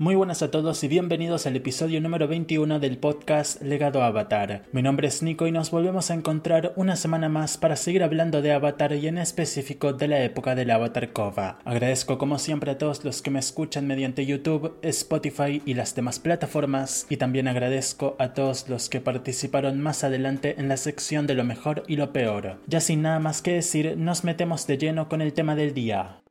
Muy buenas a todos y bienvenidos al episodio número 21 del podcast Legado Avatar. Mi nombre es Nico y nos volvemos a encontrar una semana más para seguir hablando de Avatar y en específico de la época del Avatar Kova. Agradezco como siempre a todos los que me escuchan mediante YouTube, Spotify y las demás plataformas y también agradezco a todos los que participaron más adelante en la sección de lo mejor y lo peor. Ya sin nada más que decir, nos metemos de lleno con el tema del día.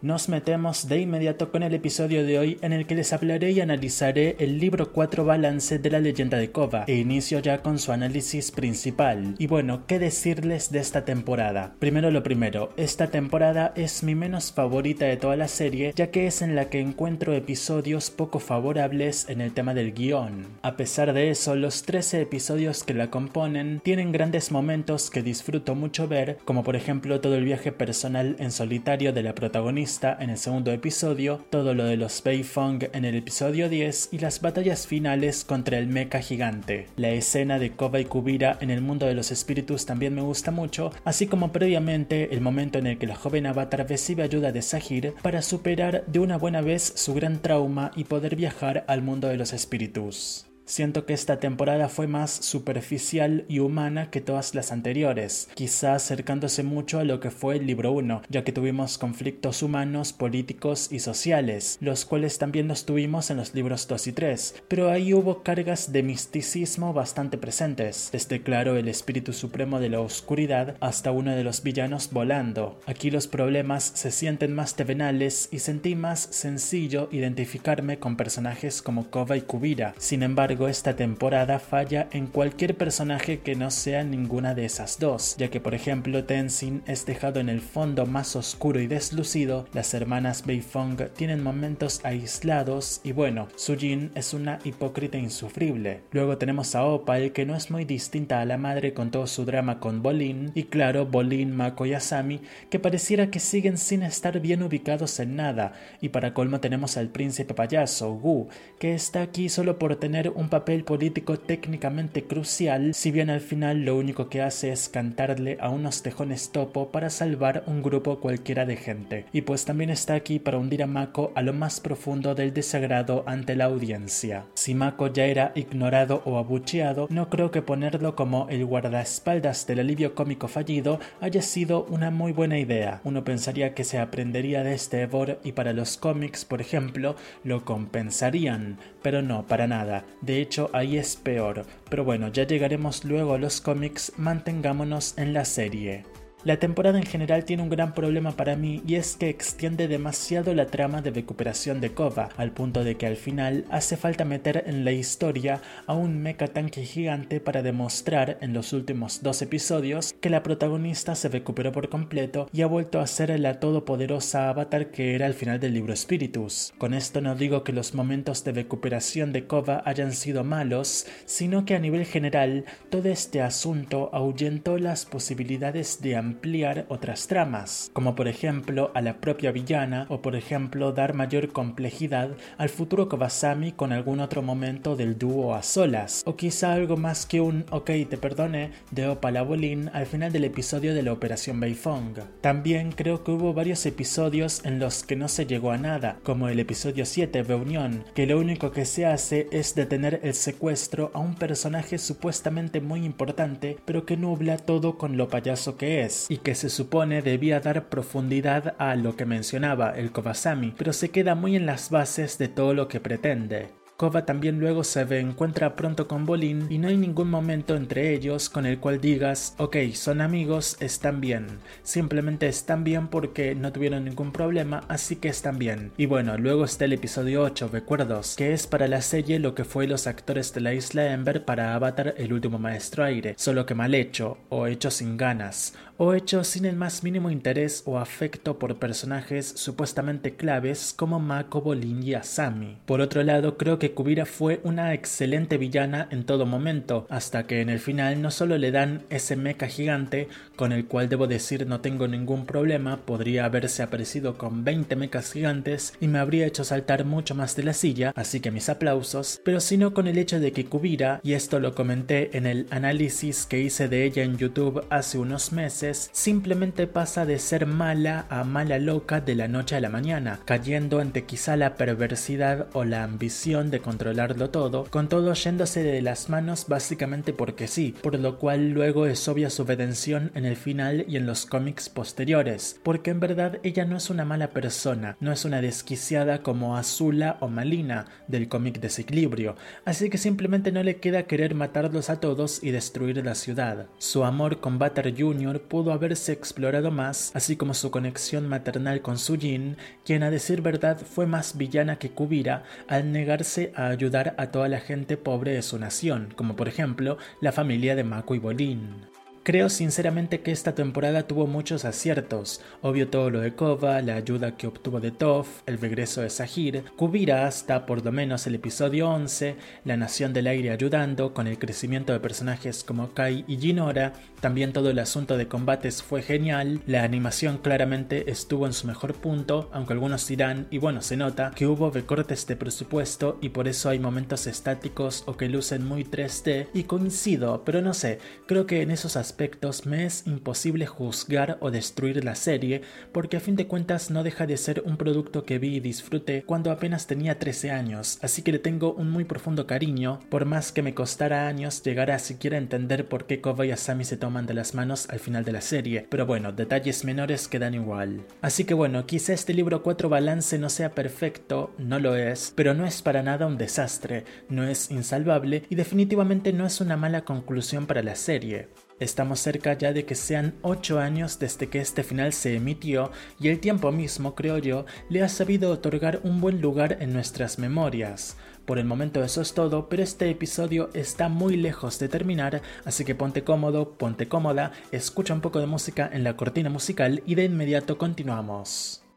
Nos metemos de inmediato con el episodio de hoy en el que les hablaré y analizaré el libro 4 balance de la leyenda de Kova e inicio ya con su análisis principal. Y bueno, ¿qué decirles de esta temporada? Primero lo primero, esta temporada es mi menos favorita de toda la serie ya que es en la que encuentro episodios poco favorables en el tema del guion. A pesar de eso, los 13 episodios que la componen tienen grandes momentos que disfruto mucho ver, como por ejemplo todo el viaje personal en solitario de la protagonista en el segundo episodio, todo lo de los Beifong en el episodio 10 y las batallas finales contra el mecha gigante. La escena de Koba y Kubira en el mundo de los espíritus también me gusta mucho, así como previamente el momento en el que la joven avatar recibe ayuda de Sahir para superar de una buena vez su gran trauma y poder viajar al mundo de los espíritus. Siento que esta temporada fue más superficial y humana que todas las anteriores, quizá acercándose mucho a lo que fue el libro 1, ya que tuvimos conflictos humanos, políticos y sociales, los cuales también los tuvimos en los libros 2 y 3, pero ahí hubo cargas de misticismo bastante presentes, desde claro el espíritu supremo de la oscuridad hasta uno de los villanos volando. Aquí los problemas se sienten más tevenales y sentí más sencillo identificarme con personajes como Kova y Kubira, sin embargo esta temporada falla en cualquier personaje que no sea ninguna de esas dos, ya que por ejemplo Tenzin es dejado en el fondo más oscuro y deslucido, las hermanas Beifong tienen momentos aislados y bueno, Sujin es una hipócrita insufrible. Luego tenemos a Opal que no es muy distinta a la madre con todo su drama con Bolin y claro, Bolin, Mako y Asami que pareciera que siguen sin estar bien ubicados en nada y para colmo tenemos al príncipe payaso, Gu, que está aquí solo por tener un papel político técnicamente crucial, si bien al final lo único que hace es cantarle a unos tejones topo para salvar un grupo cualquiera de gente. Y pues también está aquí para hundir a Mako a lo más profundo del desagrado ante la audiencia. Si Mako ya era ignorado o abucheado, no creo que ponerlo como el guardaespaldas del alivio cómico fallido haya sido una muy buena idea. Uno pensaría que se aprendería de este Evor y para los cómics, por ejemplo, lo compensarían, pero no, para nada. De de hecho, ahí es peor. Pero bueno, ya llegaremos luego a los cómics, mantengámonos en la serie. La temporada en general tiene un gran problema para mí y es que extiende demasiado la trama de recuperación de Kova, al punto de que al final hace falta meter en la historia a un mecha tanque gigante para demostrar en los últimos dos episodios que la protagonista se recuperó por completo y ha vuelto a ser la todopoderosa avatar que era al final del libro Spiritus. Con esto no digo que los momentos de recuperación de Kova hayan sido malos, sino que a nivel general todo este asunto ahuyentó las posibilidades de ampliar otras tramas, como por ejemplo a la propia villana o por ejemplo dar mayor complejidad al futuro Kawasami con algún otro momento del dúo a solas, o quizá algo más que un ok te perdone de Opala Bolin al final del episodio de la Operación Beifong. También creo que hubo varios episodios en los que no se llegó a nada, como el episodio 7 Reunión, que lo único que se hace es detener el secuestro a un personaje supuestamente muy importante, pero que nubla todo con lo payaso que es y que se supone debía dar profundidad a lo que mencionaba el Kobasami, pero se queda muy en las bases de todo lo que pretende. Kova también luego se encuentra pronto con Bolin y no hay ningún momento entre ellos con el cual digas, ok, son amigos, están bien. Simplemente están bien porque no tuvieron ningún problema, así que están bien. Y bueno, luego está el episodio 8, recuerdos, que es para la serie lo que fue los actores de la isla Ember para Avatar el último maestro aire, solo que mal hecho, o hecho sin ganas, o hecho sin el más mínimo interés o afecto por personajes supuestamente claves como Mako, Bolin y Asami. Por otro lado, creo que Kubira fue una excelente villana en todo momento, hasta que en el final no solo le dan ese mecha gigante, con el cual debo decir no tengo ningún problema, podría haberse aparecido con 20 mechas gigantes y me habría hecho saltar mucho más de la silla, así que mis aplausos, pero sino con el hecho de que Kubira, y esto lo comenté en el análisis que hice de ella en YouTube hace unos meses, simplemente pasa de ser mala a mala loca de la noche a la mañana, cayendo ante quizá la perversidad o la ambición de controlarlo todo, con todo yéndose de las manos básicamente porque sí, por lo cual luego es obvia su redención en el final y en los cómics posteriores, porque en verdad ella no es una mala persona, no es una desquiciada como Azula o Malina del cómic Desequilibrio, así que simplemente no le queda querer matarlos a todos y destruir la ciudad. Su amor con Butter Jr. pudo haberse explorado más, así como su conexión maternal con Sujin, quien a decir verdad fue más villana que Kubira al negarse a ayudar a toda la gente pobre de su nación, como por ejemplo la familia de Mako y Bolin. Creo sinceramente que esta temporada tuvo muchos aciertos, obvio todo lo de Kova, la ayuda que obtuvo de Toph, el regreso de Sahir, Kubira hasta por lo menos el episodio 11, la Nación del Aire ayudando, con el crecimiento de personajes como Kai y Jinora, también todo el asunto de combates fue genial, la animación claramente estuvo en su mejor punto, aunque algunos dirán, y bueno, se nota, que hubo recortes de presupuesto y por eso hay momentos estáticos o que lucen muy 3D, y coincido, pero no sé, creo que en esos aspectos me es imposible juzgar o destruir la serie porque a fin de cuentas no deja de ser un producto que vi y disfruté cuando apenas tenía 13 años, así que le tengo un muy profundo cariño, por más que me costara años llegar a siquiera entender por qué Koba y Asami se toman de las manos al final de la serie, pero bueno, detalles menores quedan igual. Así que bueno, quizá este libro 4 balance no sea perfecto, no lo es, pero no es para nada un desastre, no es insalvable y definitivamente no es una mala conclusión para la serie. Estamos cerca ya de que sean 8 años desde que este final se emitió y el tiempo mismo, creo yo, le ha sabido otorgar un buen lugar en nuestras memorias. Por el momento eso es todo, pero este episodio está muy lejos de terminar, así que ponte cómodo, ponte cómoda, escucha un poco de música en la cortina musical y de inmediato continuamos.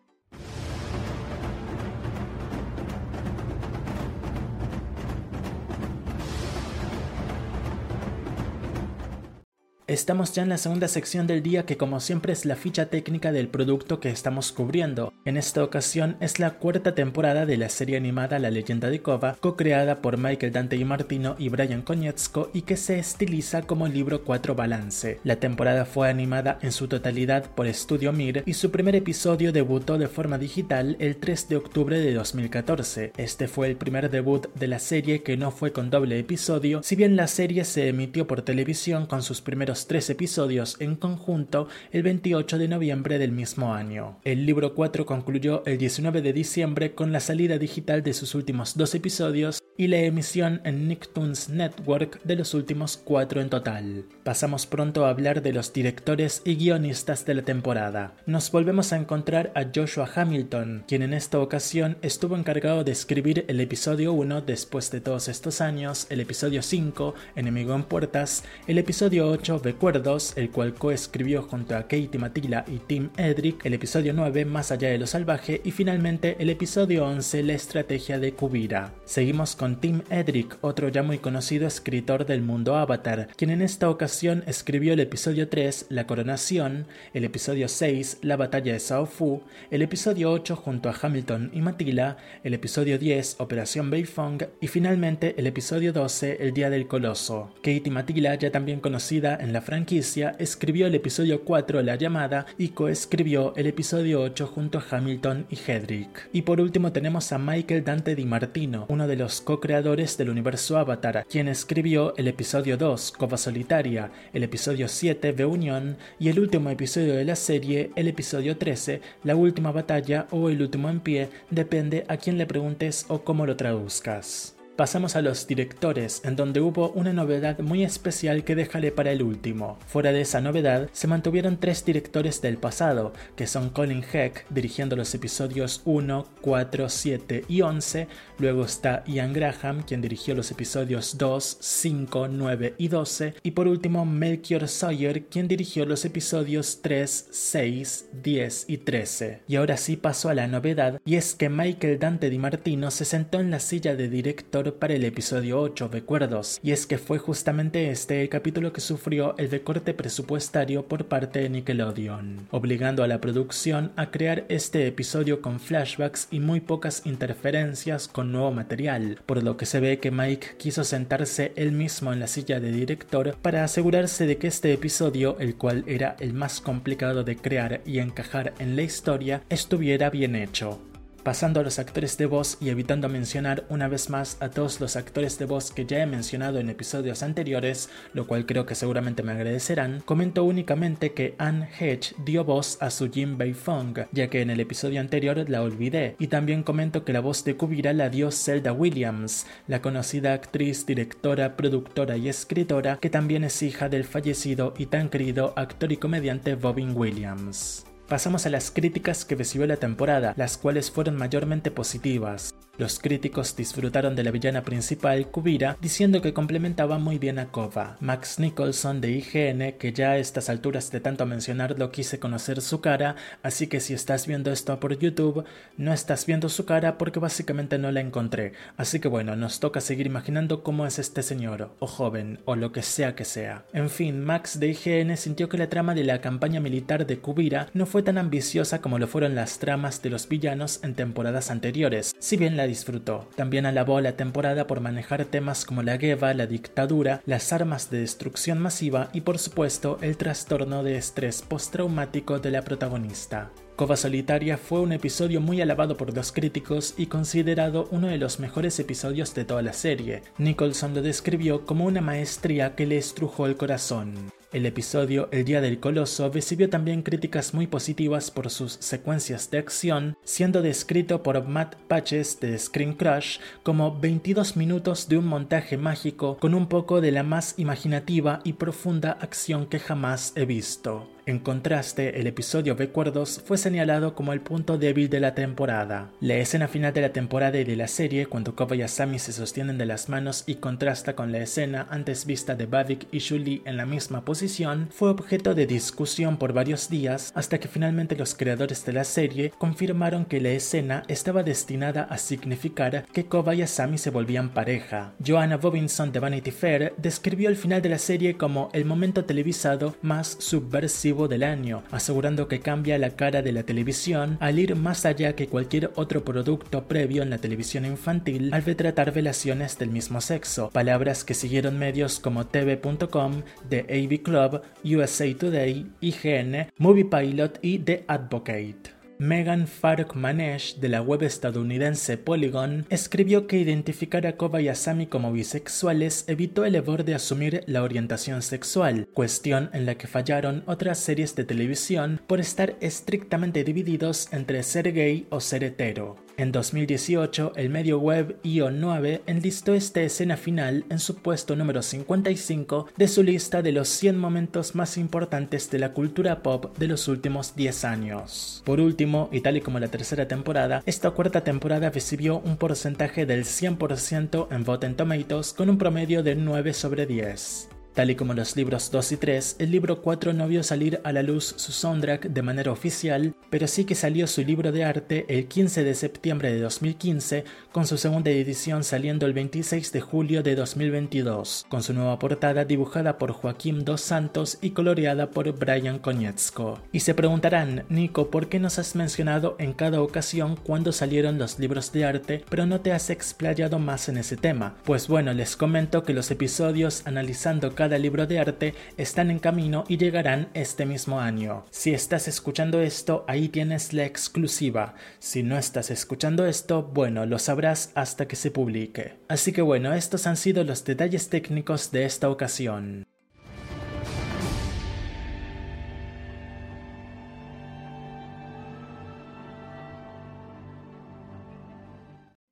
Estamos ya en la segunda sección del día que como siempre es la ficha técnica del producto que estamos cubriendo. En esta ocasión es la cuarta temporada de la serie animada La leyenda de Kova, co-creada por Michael Dante y Martino y Brian Konietzko y que se estiliza como libro 4 balance. La temporada fue animada en su totalidad por Studio Mir y su primer episodio debutó de forma digital el 3 de octubre de 2014. Este fue el primer debut de la serie que no fue con doble episodio, si bien la serie se emitió por televisión con sus primeros tres episodios en conjunto el 28 de noviembre del mismo año. El libro 4 concluyó el 19 de diciembre con la salida digital de sus últimos dos episodios y la emisión en Nicktoons Network de los últimos cuatro en total. Pasamos pronto a hablar de los directores y guionistas de la temporada. Nos volvemos a encontrar a Joshua Hamilton, quien en esta ocasión estuvo encargado de escribir el episodio 1 después de todos estos años, el episodio 5, Enemigo en Puertas, el episodio 8, Recuerdos, el cual coescribió junto a Katie Matila y Tim Edrick, el episodio 9, Más allá de lo salvaje, y finalmente el episodio 11, La estrategia de Kubira. Seguimos con Tim Edrick, otro ya muy conocido escritor del mundo Avatar, quien en esta ocasión escribió el episodio 3, La coronación, el episodio 6, La batalla de Sao Fu, el episodio 8 junto a Hamilton y Matila, el episodio 10, Operación Beifong, y finalmente el episodio 12, El día del coloso. Katie Matila, ya también conocida en la franquicia, escribió el episodio 4 La llamada y coescribió el episodio 8 junto a Hamilton y Hedrick. Y por último tenemos a Michael Dante Di Martino, uno de los co-creadores del universo Avatar, quien escribió el episodio 2 Cova Solitaria, el episodio 7 Reunión y el último episodio de la serie, el episodio 13 La última batalla o el último en pie, depende a quién le preguntes o cómo lo traduzcas. Pasamos a los directores, en donde hubo una novedad muy especial que dejaré para el último. Fuera de esa novedad, se mantuvieron tres directores del pasado, que son Colin Heck, dirigiendo los episodios 1, 4, 7 y 11, luego está Ian Graham, quien dirigió los episodios 2, 5, 9 y 12, y por último Melchior Sawyer, quien dirigió los episodios 3, 6, 10 y 13. Y ahora sí paso a la novedad, y es que Michael Dante Di Martino se sentó en la silla de director para el episodio 8, Recuerdos, y es que fue justamente este el capítulo que sufrió el recorte presupuestario por parte de Nickelodeon, obligando a la producción a crear este episodio con flashbacks y muy pocas interferencias con nuevo material, por lo que se ve que Mike quiso sentarse él mismo en la silla de director para asegurarse de que este episodio, el cual era el más complicado de crear y encajar en la historia, estuviera bien hecho. Pasando a los actores de voz y evitando mencionar una vez más a todos los actores de voz que ya he mencionado en episodios anteriores, lo cual creo que seguramente me agradecerán, comento únicamente que Anne Hedge dio voz a su Jim Bei Fong, ya que en el episodio anterior la olvidé, y también comento que la voz de Kubira la dio Zelda Williams, la conocida actriz, directora, productora y escritora que también es hija del fallecido y tan querido actor y comediante Bobin Williams. Pasamos a las críticas que recibió la temporada, las cuales fueron mayormente positivas. Los críticos disfrutaron de la villana principal, Kubira, diciendo que complementaba muy bien a Kova. Max Nicholson de IGN, que ya a estas alturas de tanto mencionarlo quise conocer su cara, así que si estás viendo esto por YouTube, no estás viendo su cara porque básicamente no la encontré. Así que bueno, nos toca seguir imaginando cómo es este señor, o joven, o lo que sea que sea. En fin, Max de IGN sintió que la trama de la campaña militar de Kubira no fue tan ambiciosa como lo fueron las tramas de los villanos en temporadas anteriores, si bien la disfrutó. También alabó la temporada por manejar temas como la guerra, la dictadura, las armas de destrucción masiva y por supuesto el trastorno de estrés postraumático de la protagonista. Cova Solitaria fue un episodio muy alabado por los críticos y considerado uno de los mejores episodios de toda la serie. Nicholson lo describió como una maestría que le estrujó el corazón. El episodio El Día del Coloso recibió también críticas muy positivas por sus secuencias de acción, siendo descrito por Matt Patches de Screen Crush como 22 minutos de un montaje mágico con un poco de la más imaginativa y profunda acción que jamás he visto. En contraste, el episodio Recuerdos fue señalado como el punto débil de la temporada. La escena final de la temporada y de la serie, cuando Koba y Asami se sostienen de las manos y contrasta con la escena antes vista de Bavik y Julie en la misma posición, fue objeto de discusión por varios días hasta que finalmente los creadores de la serie confirmaron que la escena estaba destinada a significar que Koba y Asami se volvían pareja. Joanna Robinson de Vanity Fair describió el final de la serie como el momento televisado más subversivo del año, asegurando que cambia la cara de la televisión al ir más allá que cualquier otro producto previo en la televisión infantil al retratar relaciones del mismo sexo, palabras que siguieron medios como TV.com, The AV Club, USA Today, IGN, Movie Pilot y The Advocate. Megan Fark Manesh de la web estadounidense Polygon escribió que identificar a Koba y Asami como bisexuales evitó el error de asumir la orientación sexual, cuestión en la que fallaron otras series de televisión por estar estrictamente divididos entre ser gay o ser hetero. En 2018, el medio web IO9 enlistó esta escena final en su puesto número 55 de su lista de los 100 momentos más importantes de la cultura pop de los últimos 10 años. Por último, y tal y como la tercera temporada, esta cuarta temporada recibió un porcentaje del 100% en Rotten Tomatoes con un promedio de 9 sobre 10. Tal y como los libros 2 y 3, el libro 4 no vio salir a la luz su soundtrack de manera oficial, pero sí que salió su libro de arte el 15 de septiembre de 2015, con su segunda edición saliendo el 26 de julio de 2022, con su nueva portada dibujada por Joaquín Dos Santos y coloreada por Brian Konietzko. Y se preguntarán, Nico, ¿por qué nos has mencionado en cada ocasión cuando salieron los libros de arte, pero no te has explayado más en ese tema? Pues bueno, les comento que los episodios analizando cada libro de arte están en camino y llegarán este mismo año. Si estás escuchando esto, ahí tienes la exclusiva. Si no estás escuchando esto, bueno, lo sabrás hasta que se publique. Así que bueno, estos han sido los detalles técnicos de esta ocasión.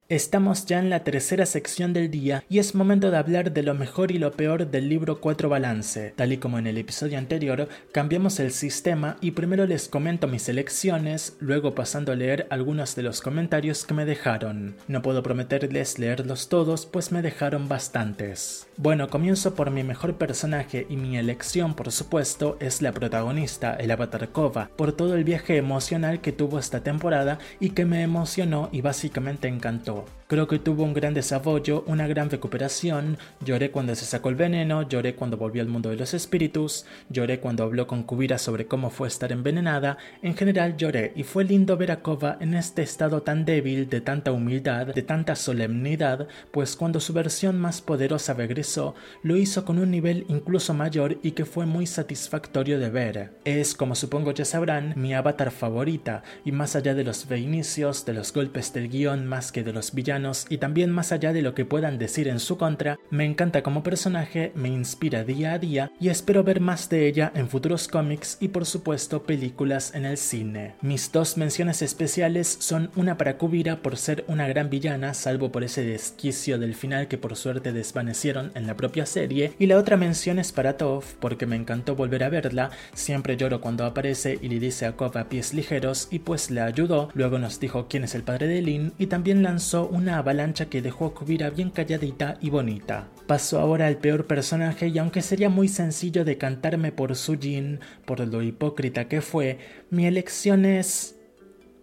Estamos ya en la tercera sección del día y es momento de hablar de lo mejor y lo peor del libro 4 Balance. Tal y como en el episodio anterior, cambiamos el sistema y primero les comento mis elecciones, luego pasando a leer algunos de los comentarios que me dejaron. No puedo prometerles leerlos todos, pues me dejaron bastantes. Bueno, comienzo por mi mejor personaje y mi elección, por supuesto, es la protagonista, el Avatar Kova, por todo el viaje emocional que tuvo esta temporada y que me emocionó y básicamente encantó. Paulo. Creo que tuvo un gran desarrollo, una gran recuperación. Lloré cuando se sacó el veneno, lloré cuando volvió al mundo de los espíritus, lloré cuando habló con Kubira sobre cómo fue estar envenenada. En general lloré y fue lindo ver a Kova en este estado tan débil, de tanta humildad, de tanta solemnidad, pues cuando su versión más poderosa regresó, lo hizo con un nivel incluso mayor y que fue muy satisfactorio de ver. Es, como supongo ya sabrán, mi avatar favorita, y más allá de los reinicios, de los golpes del guion más que de los villanos y también más allá de lo que puedan decir en su contra, me encanta como personaje, me inspira día a día y espero ver más de ella en futuros cómics y por supuesto películas en el cine. Mis dos menciones especiales son una para Kubira por ser una gran villana, salvo por ese desquicio del final que por suerte desvanecieron en la propia serie, y la otra mención es para Toph porque me encantó volver a verla, siempre lloro cuando aparece y le dice a Kova pies ligeros y pues le ayudó, luego nos dijo quién es el padre de Lin y también lanzó una avalancha que dejó a Kubira bien calladita y bonita. Pasó ahora al peor personaje y aunque sería muy sencillo decantarme por su Jin, por lo hipócrita que fue, mi elección es...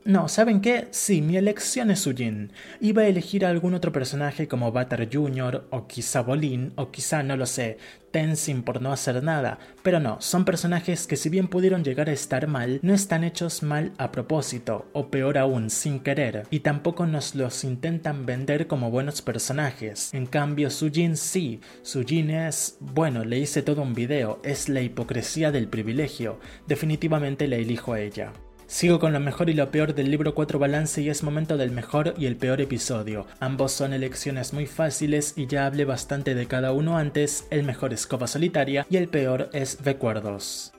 No, ¿saben qué? Sí, mi elección es Sujin. Iba a elegir a algún otro personaje como Batar Jr. o quizá Bolin o quizá, no lo sé, Tenzin por no hacer nada, pero no, son personajes que si bien pudieron llegar a estar mal, no están hechos mal a propósito, o peor aún, sin querer, y tampoco nos los intentan vender como buenos personajes. En cambio, Sujin sí, Sujin es, bueno, le hice todo un video, es la hipocresía del privilegio, definitivamente le elijo a ella. Sigo con lo mejor y lo peor del libro 4 Balance y es momento del mejor y el peor episodio. Ambos son elecciones muy fáciles y ya hablé bastante de cada uno antes, el mejor es Copa Solitaria y el peor es Recuerdos.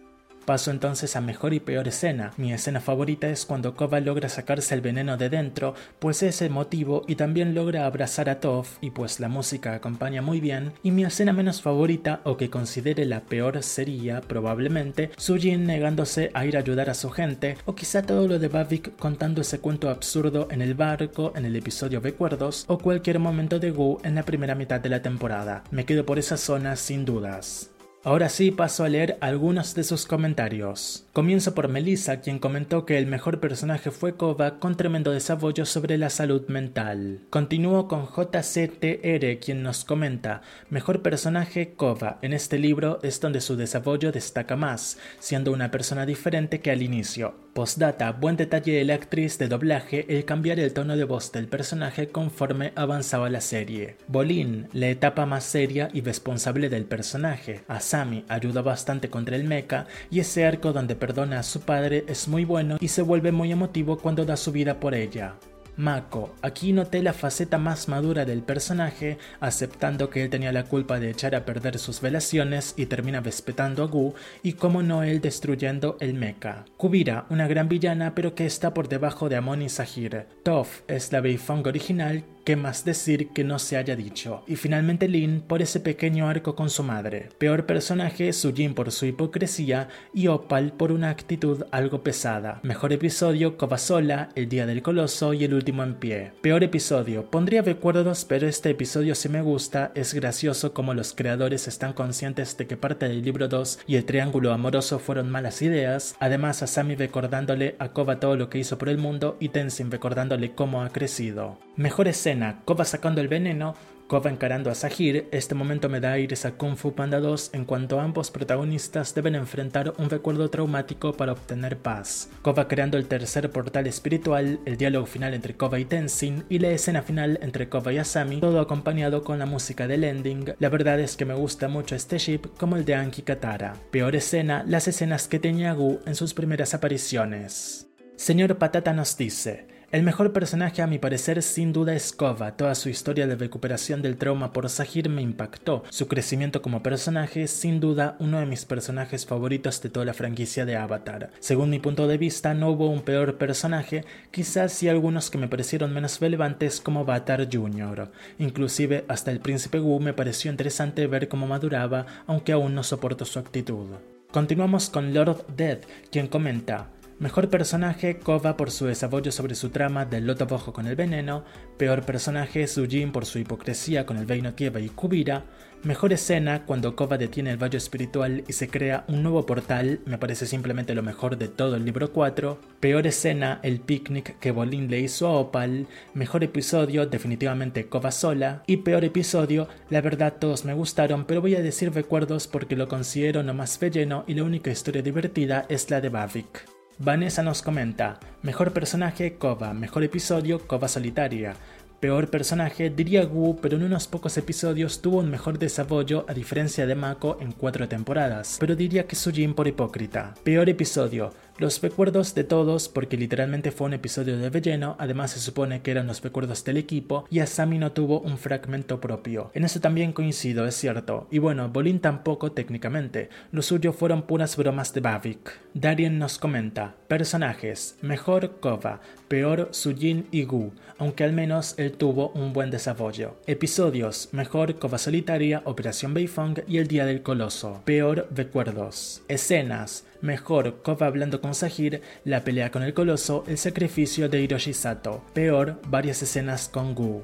Paso entonces a mejor y peor escena. Mi escena favorita es cuando Kova logra sacarse el veneno de dentro, pues es emotivo y también logra abrazar a Toph y pues la música acompaña muy bien. Y mi escena menos favorita o que considere la peor sería, probablemente, Sujin negándose a ir a ayudar a su gente, o quizá todo lo de Bavik contando ese cuento absurdo en el barco en el episodio Recuerdos, o cualquier momento de Gu en la primera mitad de la temporada. Me quedo por esa zona sin dudas. Ahora sí paso a leer algunos de sus comentarios. Comienzo por Melissa, quien comentó que el mejor personaje fue Kova con tremendo desarrollo sobre la salud mental. Continúo con JCTR, quien nos comenta, mejor personaje Kova. En este libro es donde su desarrollo destaca más, siendo una persona diferente que al inicio. Postdata, buen detalle de la actriz de doblaje el cambiar el tono de voz del personaje conforme avanzaba la serie. Bolin, la etapa más seria y responsable del personaje. Asami ayuda bastante contra el mecha y ese arco donde perdona a su padre es muy bueno y se vuelve muy emotivo cuando da su vida por ella. Mako. Aquí noté la faceta más madura del personaje, aceptando que él tenía la culpa de echar a perder sus velaciones y termina respetando a Gu, y como no él destruyendo el mecha. Kubira, una gran villana pero que está por debajo de Amon y Sahir. Toph es la Beifong original ¿Qué más decir que no se haya dicho? Y finalmente Lin por ese pequeño arco con su madre. Peor personaje, Sujin por su hipocresía y Opal por una actitud algo pesada. Mejor episodio, Kovasola, El Día del Coloso y El Último en Pie. Peor episodio, pondría recuerdos pero este episodio sí me gusta, es gracioso como los creadores están conscientes de que parte del libro 2 y el triángulo amoroso fueron malas ideas, además a Sami recordándole a Kova todo lo que hizo por el mundo y Tenzin recordándole cómo ha crecido. Mejor escena Kova sacando el veneno, Kova encarando a Sahir, este momento me da aires a Kung Fu Panda 2 en cuanto ambos protagonistas deben enfrentar un recuerdo traumático para obtener paz. Kova creando el tercer portal espiritual, el diálogo final entre Kova y Tenzin y la escena final entre Kova y Asami, todo acompañado con la música del ending. La verdad es que me gusta mucho este ship como el de Anki Katara. Peor escena, las escenas que tenía Gu en sus primeras apariciones. Señor Patata nos dice, El mejor personaje a mi parecer sin duda es Kova, toda su historia de recuperación del trauma por Sahir me impactó, su crecimiento como personaje es sin duda uno de mis personajes favoritos de toda la franquicia de Avatar. Según mi punto de vista no hubo un peor personaje, quizás sí algunos que me parecieron menos relevantes como Batar Jr. Inclusive hasta el príncipe Wu me pareció interesante ver cómo maduraba, aunque aún no soporto su actitud. Continuamos con Lord Death, quien comenta Mejor personaje, Kova por su desarrollo sobre su trama del loto rojo con el veneno. Peor personaje, Sujin por su hipocresía con el Veino Kieva y Kubira. Mejor escena, cuando Kova detiene el valle espiritual y se crea un nuevo portal, me parece simplemente lo mejor de todo el libro 4. Peor escena, el picnic que Bolin le hizo a Opal. Mejor episodio, definitivamente Kova sola. Y peor episodio, la verdad todos me gustaron, pero voy a decir recuerdos porque lo considero no más relleno y la única historia divertida es la de Bavik. Vanessa nos comenta, mejor personaje Kova, mejor episodio Kova solitaria, Peor personaje diría Wu, pero en unos pocos episodios tuvo un mejor desarrollo a diferencia de Mako en cuatro temporadas, pero diría que Sujin por hipócrita. Peor episodio, los recuerdos de todos, porque literalmente fue un episodio de relleno, además se supone que eran los recuerdos del equipo, y Asami no tuvo un fragmento propio. En eso también coincido, es cierto. Y bueno, Bolin tampoco técnicamente, lo suyo fueron puras bromas de Bavik. Darien nos comenta, personajes, mejor Kova, peor Sujin y Gu, aunque al menos él tuvo un buen desarrollo. Episodios, mejor Kova Solitaria, Operación Beifong y El Día del Coloso. Peor recuerdos. Escenas, Mejor, Kova hablando con Sahir, la pelea con el coloso, el sacrificio de Hiroshi Sato. Peor, varias escenas con Gu.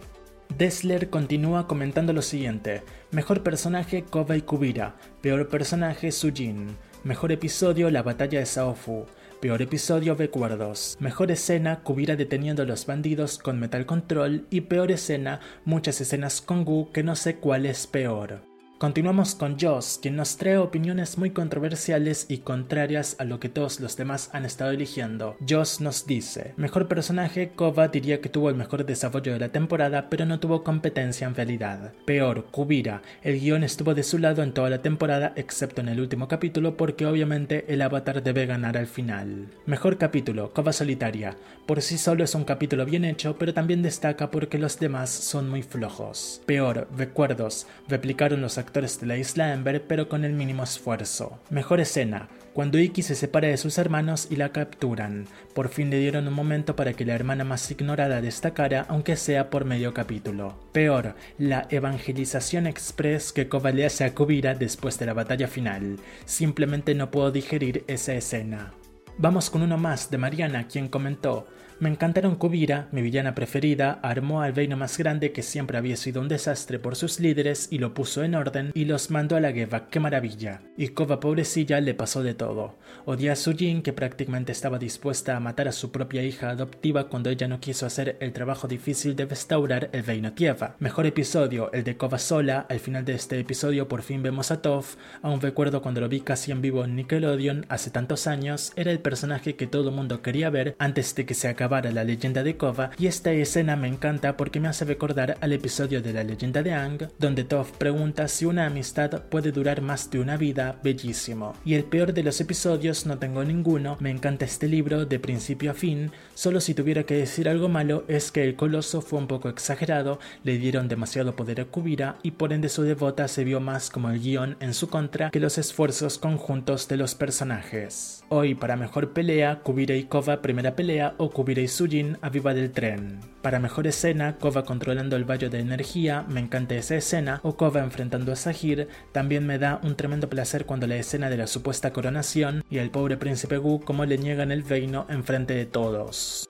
Dessler continúa comentando lo siguiente. Mejor personaje Kova y Kubira. Peor personaje Sujin. Mejor episodio La batalla de Saofu. Peor episodio Recuerdos. Mejor escena Kubira deteniendo a los bandidos con Metal Control. Y peor escena muchas escenas con Gu que no sé cuál es peor. Continuamos con Joss, quien nos trae opiniones muy controversiales y contrarias a lo que todos los demás han estado eligiendo. Joss nos dice, mejor personaje, Kova diría que tuvo el mejor desarrollo de la temporada, pero no tuvo competencia en realidad. Peor, Kubira, el guion estuvo de su lado en toda la temporada, excepto en el último capítulo, porque obviamente el avatar debe ganar al final. Mejor capítulo, Kova solitaria. Por sí solo es un capítulo bien hecho, pero también destaca porque los demás son muy flojos. Peor, recuerdos, replicaron los actores de la isla Ember pero con el mínimo esfuerzo. Mejor escena, cuando Iki se separa de sus hermanos y la capturan. Por fin le dieron un momento para que la hermana más ignorada destacara, aunque sea por medio capítulo. Peor, la evangelización express que le hace a Kubira después de la batalla final. Simplemente no puedo digerir esa escena. Vamos con uno más de Mariana, quien comentó, me encantaron Kubira, mi villana preferida, armó al reino más grande que siempre había sido un desastre por sus líderes y lo puso en orden y los mandó a la guerra, qué maravilla. Y Kova pobrecilla le pasó de todo. Odia a Sujin que prácticamente estaba dispuesta a matar a su propia hija adoptiva cuando ella no quiso hacer el trabajo difícil de restaurar el reino tierra. Mejor episodio, el de Kova sola, al final de este episodio por fin vemos a Toph, aún recuerdo cuando lo vi casi en vivo en Nickelodeon hace tantos años, era el personaje que todo mundo quería ver antes de que se acabara la leyenda de Kova y esta escena me encanta porque me hace recordar al episodio de la leyenda de Ang donde Toph pregunta si una amistad puede durar más de una vida, bellísimo. Y el peor de los episodios no tengo ninguno, me encanta este libro de principio a fin, solo si tuviera que decir algo malo es que el coloso fue un poco exagerado, le dieron demasiado poder a Kubira y por ende su devota se vio más como el guion en su contra que los esfuerzos conjuntos de los personajes. Hoy para mejor pelea, Kubira y Kova primera pelea o Kubira y Sujin a del tren. Para mejor escena, Kova controlando el valle de energía, me encanta esa escena, o Kova enfrentando a Sahir, también me da un tremendo placer cuando la escena de la supuesta coronación y el pobre príncipe Gu como le niegan el reino enfrente de todos.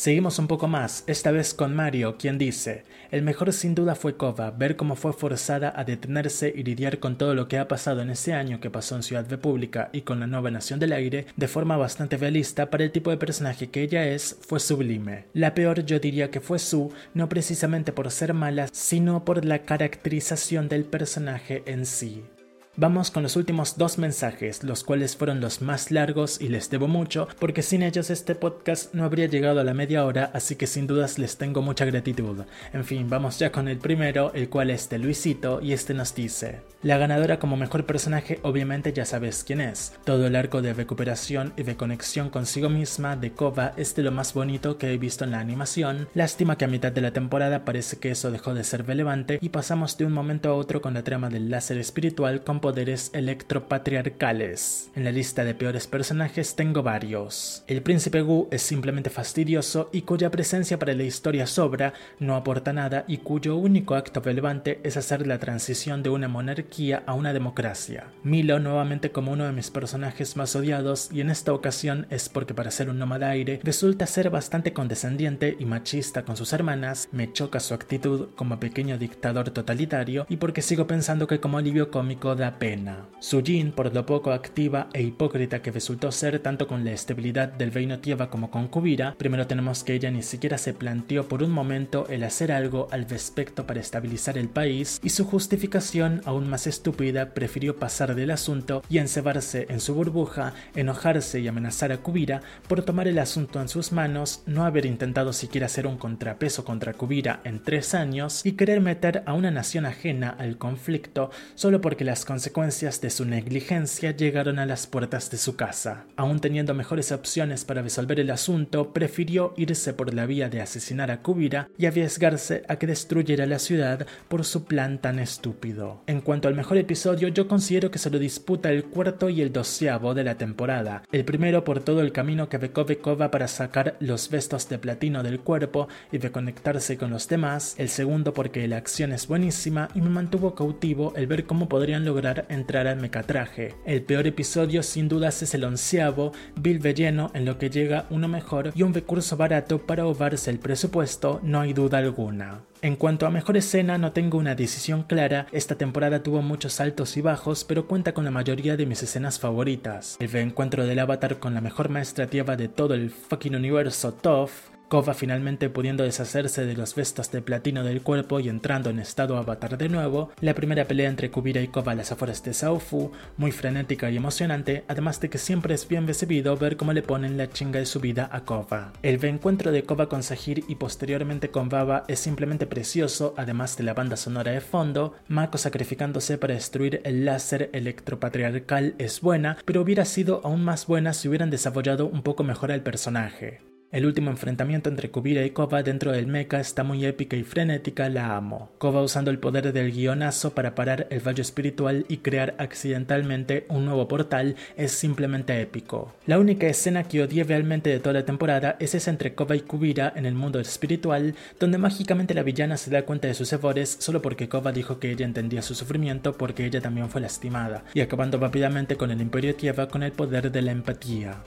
Seguimos un poco más, esta vez con Mario, quien dice, el mejor sin duda fue Kova, ver cómo fue forzada a detenerse y lidiar con todo lo que ha pasado en ese año que pasó en Ciudad República y con la nueva Nación del Aire, de forma bastante realista para el tipo de personaje que ella es, fue sublime. La peor yo diría que fue Su, no precisamente por ser mala, sino por la caracterización del personaje en sí. Vamos con los últimos dos mensajes, los cuales fueron los más largos y les debo mucho, porque sin ellos este podcast no habría llegado a la media hora, así que sin dudas les tengo mucha gratitud. En fin, vamos ya con el primero, el cual es de Luisito, y este nos dice: La ganadora como mejor personaje, obviamente ya sabes quién es. Todo el arco de recuperación y de conexión consigo misma de Kova es de lo más bonito que he visto en la animación. Lástima que a mitad de la temporada parece que eso dejó de ser relevante y pasamos de un momento a otro con la trama del láser espiritual con poderes electropatriarcales. En la lista de peores personajes tengo varios. El príncipe Gu es simplemente fastidioso y cuya presencia para la historia sobra, no aporta nada y cuyo único acto relevante es hacer la transición de una monarquía a una democracia. Milo nuevamente como uno de mis personajes más odiados y en esta ocasión es porque para ser un nómada aire resulta ser bastante condescendiente y machista con sus hermanas, me choca su actitud como pequeño dictador totalitario y porque sigo pensando que como alivio cómico da pena. Sujin, por lo poco activa e hipócrita que resultó ser tanto con la estabilidad del reino Tieva como con Kubira, primero tenemos que ella ni siquiera se planteó por un momento el hacer algo al respecto para estabilizar el país y su justificación, aún más estúpida, prefirió pasar del asunto y encebarse en su burbuja, enojarse y amenazar a Kubira por tomar el asunto en sus manos, no haber intentado siquiera hacer un contrapeso contra Kubira en tres años y querer meter a una nación ajena al conflicto solo porque las consecuencias de su negligencia llegaron a las puertas de su casa. Aún teniendo mejores opciones para resolver el asunto, prefirió irse por la vía de asesinar a Kubira y arriesgarse a que destruyera la ciudad por su plan tan estúpido. En cuanto al mejor episodio, yo considero que se lo disputa el cuarto y el doceavo de la temporada. El primero por todo el camino que Bekove va para sacar los vestos de platino del cuerpo y reconectarse con los demás. El segundo porque la acción es buenísima y me mantuvo cautivo el ver cómo podrían lograr entrar al mecatraje. El peor episodio sin dudas es el onceavo, Bill lleno en lo que llega uno mejor y un recurso barato para ahogarse el presupuesto, no hay duda alguna. En cuanto a mejor escena, no tengo una decisión clara. Esta temporada tuvo muchos altos y bajos, pero cuenta con la mayoría de mis escenas favoritas. El reencuentro del Avatar con la mejor maestra tierra de todo el fucking universo, Toph, Kova finalmente pudiendo deshacerse de los vestos de platino del cuerpo y entrando en estado avatar de nuevo, la primera pelea entre Kubira y Kova a las afueras de Saufu, muy frenética y emocionante, además de que siempre es bien recibido ver cómo le ponen la chinga de su vida a Kova. El reencuentro de Kova con Sahir y posteriormente con Baba es simplemente precioso, además de la banda sonora de fondo, Mako sacrificándose para destruir el láser electropatriarcal es buena, pero hubiera sido aún más buena si hubieran desarrollado un poco mejor al personaje. El último enfrentamiento entre Kubira y Kova dentro del mecha está muy épica y frenética, la amo. Kova usando el poder del guionazo para parar el valle espiritual y crear accidentalmente un nuevo portal es simplemente épico. La única escena que odié realmente de toda la temporada es esa entre Kova y Kubira en el mundo espiritual, donde mágicamente la villana se da cuenta de sus errores solo porque Kova dijo que ella entendía su sufrimiento porque ella también fue lastimada, y acabando rápidamente con el Imperio Tierra con el poder de la empatía.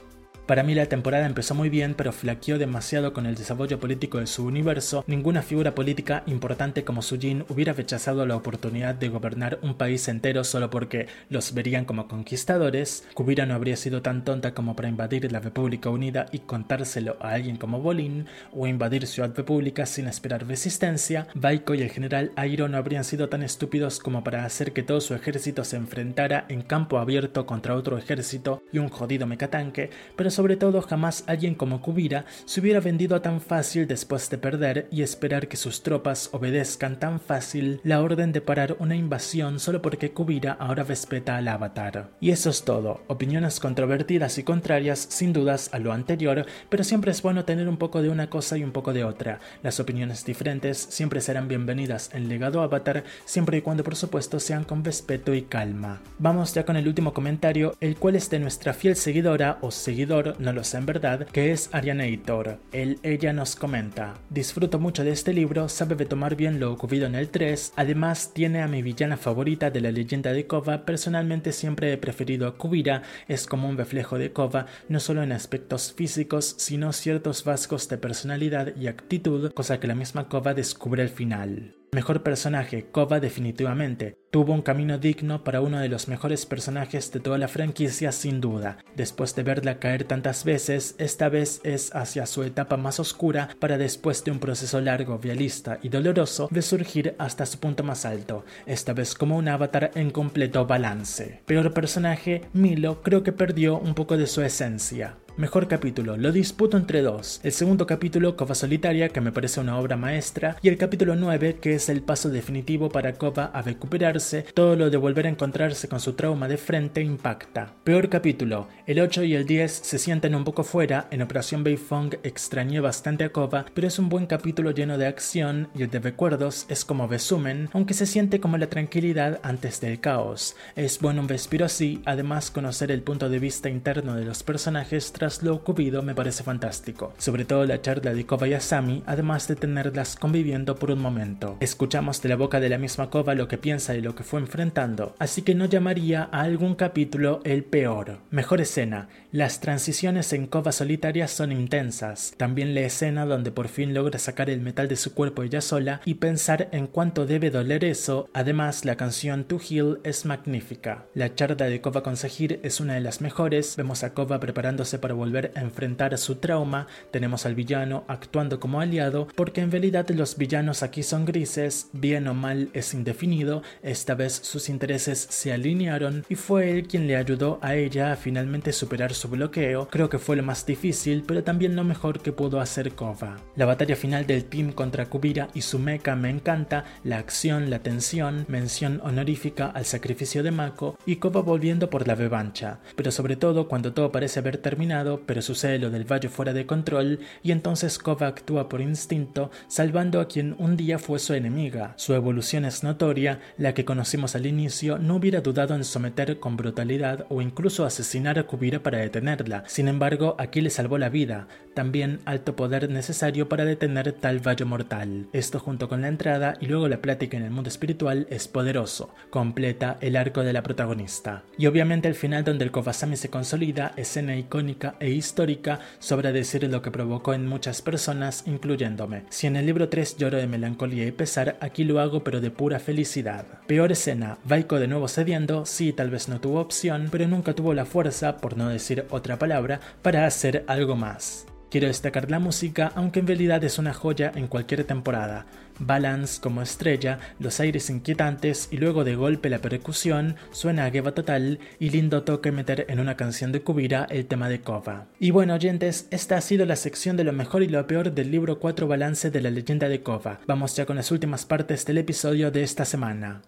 Para mí la temporada empezó muy bien, pero flaqueó demasiado con el desarrollo político de su universo. Ninguna figura política importante como Sujin hubiera rechazado la oportunidad de gobernar un país entero solo porque los verían como conquistadores. Kubira no habría sido tan tonta como para invadir la República Unida y contárselo a alguien como Bolin, o invadir Ciudad República sin esperar resistencia. Baiko y el general Airo no habrían sido tan estúpidos como para hacer que todo su ejército se enfrentara en campo abierto contra otro ejército y un jodido mecatanque, pero sobre todo jamás alguien como Kubira se hubiera vendido tan fácil después de perder y esperar que sus tropas obedezcan tan fácil la orden de parar una invasión solo porque Kubira ahora respeta al avatar. Y eso es todo, opiniones controvertidas y contrarias sin dudas a lo anterior, pero siempre es bueno tener un poco de una cosa y un poco de otra. Las opiniones diferentes siempre serán bienvenidas en Legado Avatar, siempre y cuando por supuesto sean con respeto y calma. Vamos ya con el último comentario, el cual es de nuestra fiel seguidora o seguidor no lo sé en verdad, que es Arianator. Él, ella nos comenta, disfruto mucho de este libro, sabe de tomar bien lo ocurrido en el 3, además tiene a mi villana favorita de la leyenda de Kova, personalmente siempre he preferido a Kubira, es como un reflejo de Kova, no solo en aspectos físicos, sino ciertos rasgos de personalidad y actitud, cosa que la misma Kova descubre al final. Mejor personaje, Kova definitivamente. Tuvo un camino digno para uno de los mejores personajes de toda la franquicia sin duda. Después de verla caer tantas veces, esta vez es hacia su etapa más oscura para después de un proceso largo, vialista y doloroso de surgir hasta su punto más alto, esta vez como un avatar en completo balance. Peor personaje, Milo creo que perdió un poco de su esencia. Mejor capítulo, lo disputo entre dos. El segundo capítulo, Kova Solitaria, que me parece una obra maestra, y el capítulo 9, que es el paso definitivo para Kova a recuperarse, todo lo de volver a encontrarse con su trauma de frente impacta. Peor capítulo, el 8 y el 10 se sienten un poco fuera, en Operación Beifong extrañé bastante a Kova, pero es un buen capítulo lleno de acción y el de recuerdos es como resumen, aunque se siente como la tranquilidad antes del caos. Es bueno un respiro así, además conocer el punto de vista interno de los personajes lo ocurrido me parece fantástico, sobre todo la charla de Kova y Asami, además de tenerlas conviviendo por un momento. Escuchamos de la boca de la misma Kova lo que piensa y lo que fue enfrentando, así que no llamaría a algún capítulo el peor. Mejor escena, las transiciones en Kova solitaria son intensas, también la escena donde por fin logra sacar el metal de su cuerpo ella sola y pensar en cuánto debe doler eso, además la canción To Heal es magnífica. La charla de Kova con Sahir es una de las mejores, vemos a Kova preparándose para volver a enfrentar su trauma, tenemos al villano actuando como aliado, porque en realidad los villanos aquí son grises, bien o mal es indefinido, esta vez sus intereses se alinearon y fue él quien le ayudó a ella a finalmente superar su bloqueo, creo que fue lo más difícil, pero también lo mejor que pudo hacer Kova. La batalla final del team contra Kubira y su mecha me encanta, la acción, la tensión, mención honorífica al sacrificio de Mako y Kova volviendo por la revancha, pero sobre todo cuando todo parece haber terminado, pero sucede lo del valle fuera de control y entonces Kova actúa por instinto, salvando a quien un día fue su enemiga. Su evolución es notoria, la que conocimos al inicio no hubiera dudado en someter con brutalidad o incluso asesinar a Kubira para detenerla. Sin embargo, aquí le salvó la vida, también alto poder necesario para detener tal valle mortal. Esto junto con la entrada y luego la plática en el mundo espiritual es poderoso, completa el arco de la protagonista. Y obviamente el final donde el Kovasami se consolida, escena icónica e histórica sobre decir lo que provocó en muchas personas, incluyéndome. Si en el libro 3 lloro de melancolía y pesar, aquí lo hago pero de pura felicidad. Peor escena, Vaiko de nuevo cediendo, sí, tal vez no tuvo opción, pero nunca tuvo la fuerza, por no decir otra palabra, para hacer algo más. Quiero destacar la música, aunque en realidad es una joya en cualquier temporada. Balance como estrella, los aires inquietantes y luego de golpe la percusión, suena a Geva total y lindo toque meter en una canción de Kubira el tema de Kova. Y bueno oyentes, esta ha sido la sección de lo mejor y lo peor del libro 4 Balance de la leyenda de Kova. Vamos ya con las últimas partes del episodio de esta semana.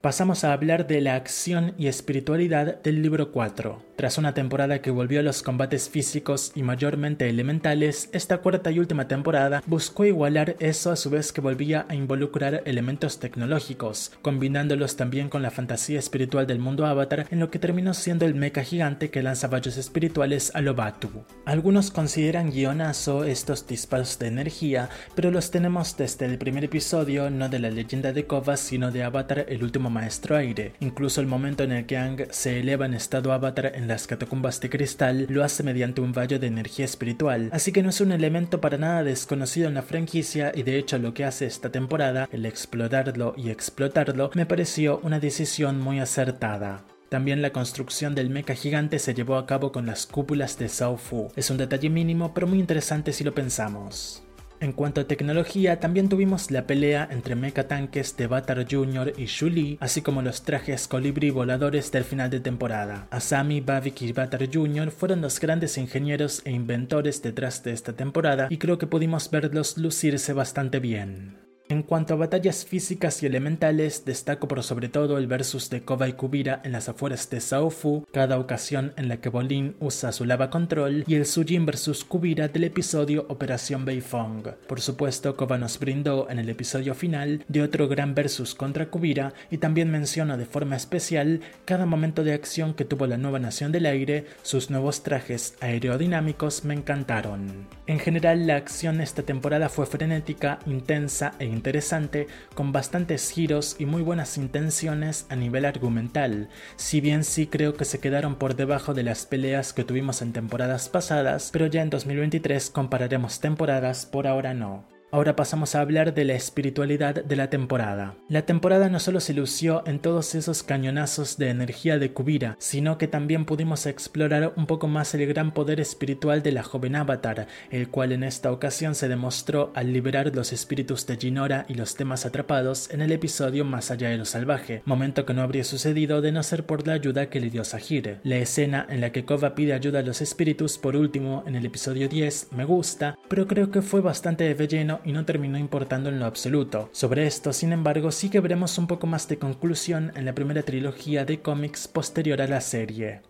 Pasamos a hablar de la acción y espiritualidad del libro 4. Tras una temporada que volvió a los combates físicos y mayormente elementales, esta cuarta y última temporada buscó igualar eso a su vez que volvía a involucrar elementos tecnológicos, combinándolos también con la fantasía espiritual del mundo avatar en lo que terminó siendo el mecha gigante que lanza vallos espirituales a lo Batu. Algunos consideran guionazo estos disparos de energía, pero los tenemos desde el primer episodio, no de la leyenda de Kova, sino de Avatar el último maestro aire. Incluso el momento en el que Ang se eleva en estado avatar en las catacumbas de cristal lo hace mediante un vallo de energía espiritual, así que no es un elemento para nada desconocido en la franquicia y de hecho lo que hace esta temporada, el explorarlo y explotarlo, me pareció una decisión muy acertada. También la construcción del mecha gigante se llevó a cabo con las cúpulas de Fu. Es un detalle mínimo pero muy interesante si lo pensamos. En cuanto a tecnología, también tuvimos la pelea entre mecha tanques de Batar Jr. y Shuli, así como los trajes colibrí voladores del final de temporada. Asami, Bavik y Batar Jr. fueron los grandes ingenieros e inventores detrás de esta temporada y creo que pudimos verlos lucirse bastante bien. En cuanto a batallas físicas y elementales, destaco por sobre todo el versus de Kova y Kubira en las afueras de Saofu, cada ocasión en la que Bolin usa su lava control, y el Sujin versus Kubira del episodio Operación Beifong. Por supuesto, Kova nos brindó en el episodio final de otro gran versus contra Kubira, y también menciona de forma especial cada momento de acción que tuvo la nueva Nación del Aire, sus nuevos trajes aerodinámicos me encantaron. En general, la acción esta temporada fue frenética, intensa e interesante, con bastantes giros y muy buenas intenciones a nivel argumental, si bien sí creo que se quedaron por debajo de las peleas que tuvimos en temporadas pasadas, pero ya en 2023 compararemos temporadas, por ahora no. Ahora pasamos a hablar de la espiritualidad de la temporada. La temporada no solo se lució en todos esos cañonazos de energía de Kubira, sino que también pudimos explorar un poco más el gran poder espiritual de la joven Avatar, el cual en esta ocasión se demostró al liberar los espíritus de Jinora y los temas atrapados en el episodio Más allá de lo salvaje, momento que no habría sucedido de no ser por la ayuda que le dio Sahir. La escena en la que Kova pide ayuda a los espíritus por último en el episodio 10 me gusta, pero creo que fue bastante de y no terminó importando en lo absoluto. Sobre esto, sin embargo, sí que veremos un poco más de conclusión en la primera trilogía de cómics posterior a la serie.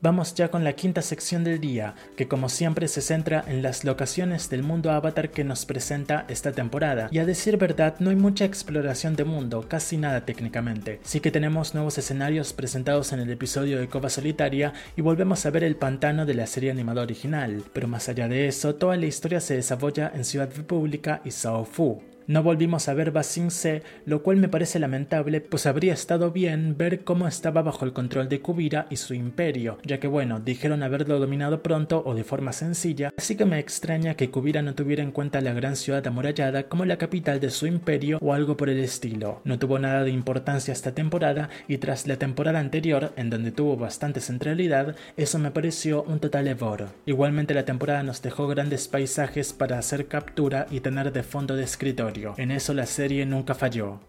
Vamos ya con la quinta sección del día, que como siempre se centra en las locaciones del mundo avatar que nos presenta esta temporada. Y a decir verdad, no hay mucha exploración de mundo, casi nada técnicamente. Sí que tenemos nuevos escenarios presentados en el episodio de Cova Solitaria y volvemos a ver el pantano de la serie animada original, pero más allá de eso, toda la historia se desarrolla en Ciudad República y Sao Fu. No volvimos a ver Basing C, lo cual me parece lamentable, pues habría estado bien ver cómo estaba bajo el control de Kubira y su imperio, ya que bueno, dijeron haberlo dominado pronto o de forma sencilla, así que me extraña que Kubira no tuviera en cuenta la gran ciudad amurallada como la capital de su imperio o algo por el estilo. No tuvo nada de importancia esta temporada y tras la temporada anterior, en donde tuvo bastante centralidad, eso me pareció un total error. Igualmente la temporada nos dejó grandes paisajes para hacer captura y tener de fondo de escritorio en eso la serie nunca falló.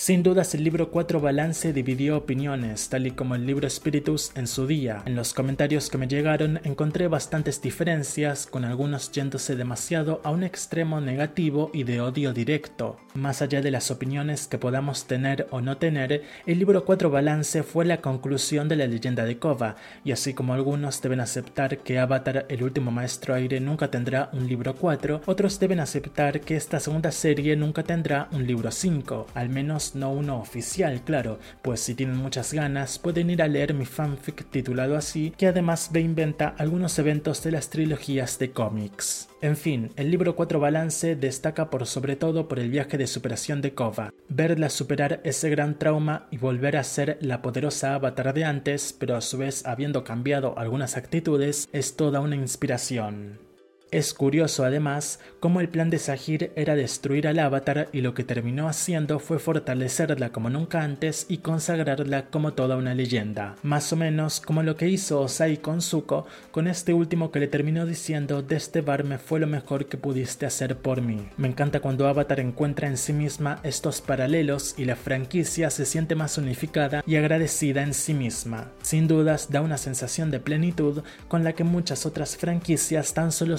Sin dudas el libro 4 Balance dividió opiniones, tal y como el libro Spiritus en su día. En los comentarios que me llegaron encontré bastantes diferencias, con algunos yéndose demasiado a un extremo negativo y de odio directo. Más allá de las opiniones que podamos tener o no tener, el libro 4 Balance fue la conclusión de la leyenda de Kova, y así como algunos deben aceptar que Avatar, el último maestro aire, nunca tendrá un libro 4, otros deben aceptar que esta segunda serie nunca tendrá un libro 5, al menos no uno oficial, claro, pues si tienen muchas ganas pueden ir a leer mi fanfic titulado así, que además reinventa algunos eventos de las trilogías de cómics. En fin, el libro 4 Balance destaca por sobre todo por el viaje de superación de Kova, verla superar ese gran trauma y volver a ser la poderosa avatar de antes, pero a su vez habiendo cambiado algunas actitudes, es toda una inspiración. Es curioso además cómo el plan de Sahir era destruir al avatar y lo que terminó haciendo fue fortalecerla como nunca antes y consagrarla como toda una leyenda, más o menos como lo que hizo Osai con Zuko, con este último que le terminó diciendo este bar me fue lo mejor que pudiste hacer por mí. Me encanta cuando Avatar encuentra en sí misma estos paralelos y la franquicia se siente más unificada y agradecida en sí misma. Sin dudas da una sensación de plenitud con la que muchas otras franquicias tan solo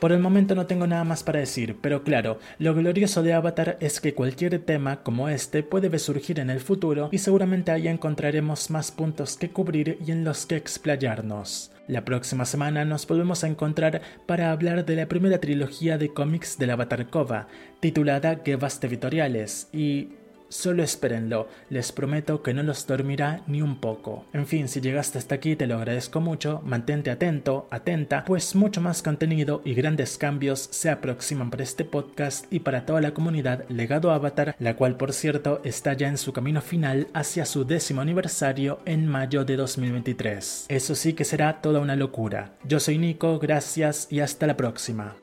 por el momento no tengo nada más para decir, pero claro, lo glorioso de Avatar es que cualquier tema como este puede resurgir en el futuro y seguramente ahí encontraremos más puntos que cubrir y en los que explayarnos. La próxima semana nos volvemos a encontrar para hablar de la primera trilogía de cómics de la Avatar Kova, titulada Guevas Territoriales, y Solo espérenlo, les prometo que no los dormirá ni un poco. En fin, si llegaste hasta aquí te lo agradezco mucho, mantente atento, atenta, pues mucho más contenido y grandes cambios se aproximan para este podcast y para toda la comunidad Legado Avatar, la cual por cierto está ya en su camino final hacia su décimo aniversario en mayo de 2023. Eso sí que será toda una locura. Yo soy Nico, gracias y hasta la próxima.